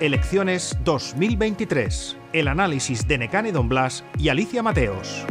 Elecciones 2023. El análisis de Necane Don Blas y Alicia Mateos.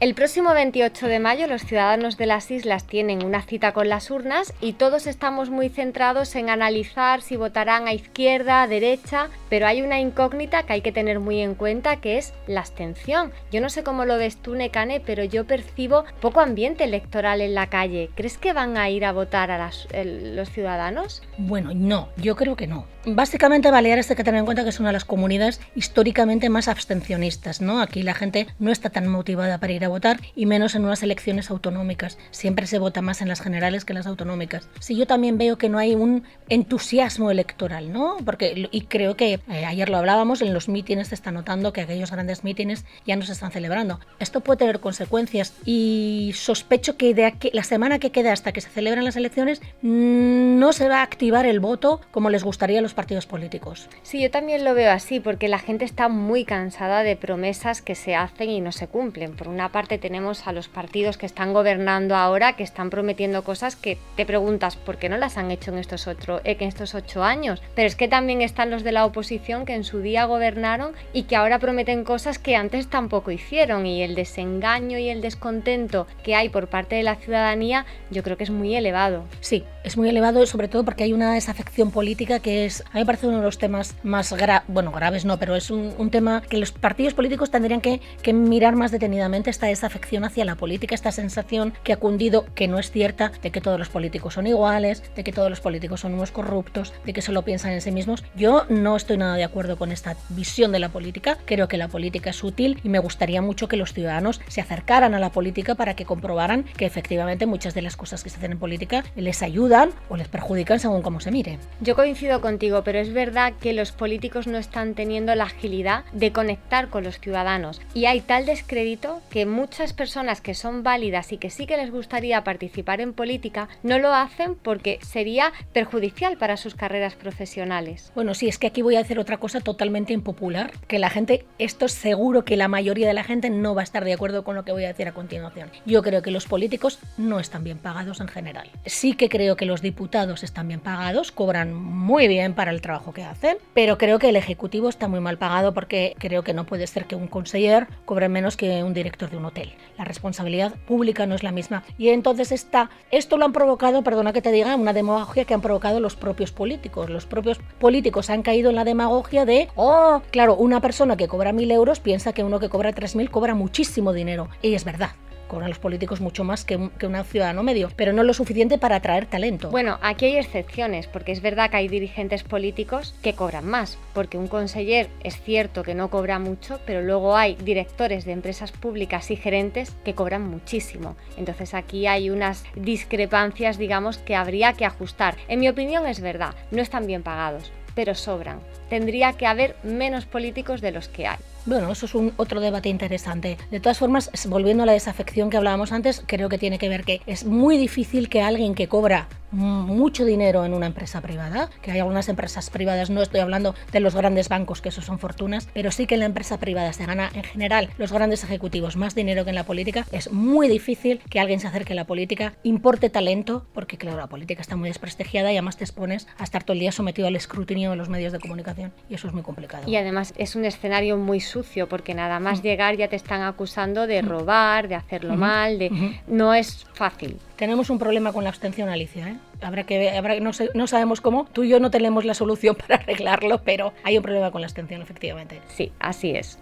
El próximo 28 de mayo los ciudadanos de las islas tienen una cita con las urnas y todos estamos muy centrados en analizar si votarán a izquierda, a derecha, pero hay una incógnita que hay que tener muy en cuenta que es la abstención. Yo no sé cómo lo ves tú, Necane, pero yo percibo poco ambiente electoral en la calle. ¿Crees que van a ir a votar a los ciudadanos? Bueno, no, yo creo que no. Básicamente Baleares hay que tener en cuenta que es una de las comunidades históricamente más abstencionistas, ¿no? Aquí la gente no está tan motivada para ir a votar y menos en unas elecciones autonómicas. Siempre se vota más en las generales que en las autonómicas. Sí, yo también veo que no hay un entusiasmo electoral, ¿no? Porque, y creo que eh, ayer lo hablábamos, en los mítines se está notando que aquellos grandes mítines ya no se están celebrando. Esto puede tener consecuencias y sospecho que de aquí, la semana que queda hasta que se celebren las elecciones mm, no se va a activar el voto como les gustaría a los partidos políticos. Sí, yo también lo veo así, porque la gente está muy cansada de promesas que se hacen y no se cumplen. Por una parte tenemos a los partidos que están gobernando ahora, que están prometiendo cosas que te preguntas por qué no las han hecho en estos, otro, en estos ocho años. Pero es que también están los de la oposición que en su día gobernaron y que ahora prometen cosas que antes tampoco hicieron. Y el desengaño y el descontento que hay por parte de la ciudadanía yo creo que es muy elevado. Sí, es muy elevado sobre todo porque hay una desafección política que es, a mí me parece uno de los temas más graves, bueno, graves no, pero es un, tema que los partidos políticos tendrían que, que mirar más detenidamente esta desafección hacia la política, esta sensación que ha cundido, que no es cierta, de que todos los políticos son iguales, de que todos los políticos son unos corruptos, de que solo piensan en sí mismos. Yo no estoy nada de acuerdo con esta visión de la política, creo que la política es útil y me gustaría mucho que los ciudadanos se acercaran a la política para que comprobaran que efectivamente muchas de las cosas que se hacen en política les ayudan o les perjudican según cómo se mire. Yo coincido contigo, pero es verdad que los políticos no están teniendo la agilidad de conectar con los ciudadanos y hay tal descrédito que muchas personas que son válidas y que sí que les gustaría participar en política no lo hacen porque sería perjudicial para sus carreras profesionales. Bueno, sí, es que aquí voy a decir otra cosa totalmente impopular, que la gente, esto es seguro que la mayoría de la gente no va a estar de acuerdo con lo que voy a decir a continuación. Yo creo que los políticos no están bien pagados en general. Sí que creo que los diputados están bien pagados, cobran muy bien para el trabajo que hacen, pero creo que el ejecutivo está muy mal pagado porque creo que no puede ser que un conseller cobre menos que un director de un hotel. La responsabilidad pública no es la misma. Y entonces está, esto lo han provocado, perdona que te diga, una demagogia que han provocado los propios políticos. Los propios políticos han caído en la demagogia de, oh, claro, una persona que cobra mil euros piensa que uno que cobra tres mil cobra muchísimo dinero. Y es verdad cobran los políticos mucho más que un, que un ciudadano medio, pero no lo suficiente para atraer talento. Bueno, aquí hay excepciones, porque es verdad que hay dirigentes políticos que cobran más, porque un conseller es cierto que no cobra mucho, pero luego hay directores de empresas públicas y gerentes que cobran muchísimo. Entonces aquí hay unas discrepancias, digamos, que habría que ajustar. En mi opinión es verdad, no están bien pagados, pero sobran. Tendría que haber menos políticos de los que hay. Bueno, eso es un otro debate interesante. De todas formas, volviendo a la desafección que hablábamos antes, creo que tiene que ver que es muy difícil que alguien que cobra mucho dinero en una empresa privada, que hay algunas empresas privadas, no estoy hablando de los grandes bancos, que eso son fortunas, pero sí que en la empresa privada se gana en general los grandes ejecutivos más dinero que en la política, es muy difícil que alguien se acerque a la política, importe talento, porque claro, la política está muy desprestigiada y además te expones a estar todo el día sometido al escrutinio de los medios de comunicación y eso es muy complicado. Y además es un escenario muy sucio porque nada más mm. llegar ya te están acusando de robar, de hacerlo mal, de no es fácil. Tenemos un problema con la abstención, Alicia. ¿eh? Habrá que, habrá, no, no sabemos cómo. Tú y yo no tenemos la solución para arreglarlo, pero hay un problema con la abstención, efectivamente. Sí, así es.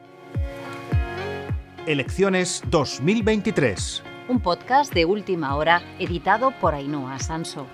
Elecciones 2023. Un podcast de última hora editado por Ainhoa Sanso.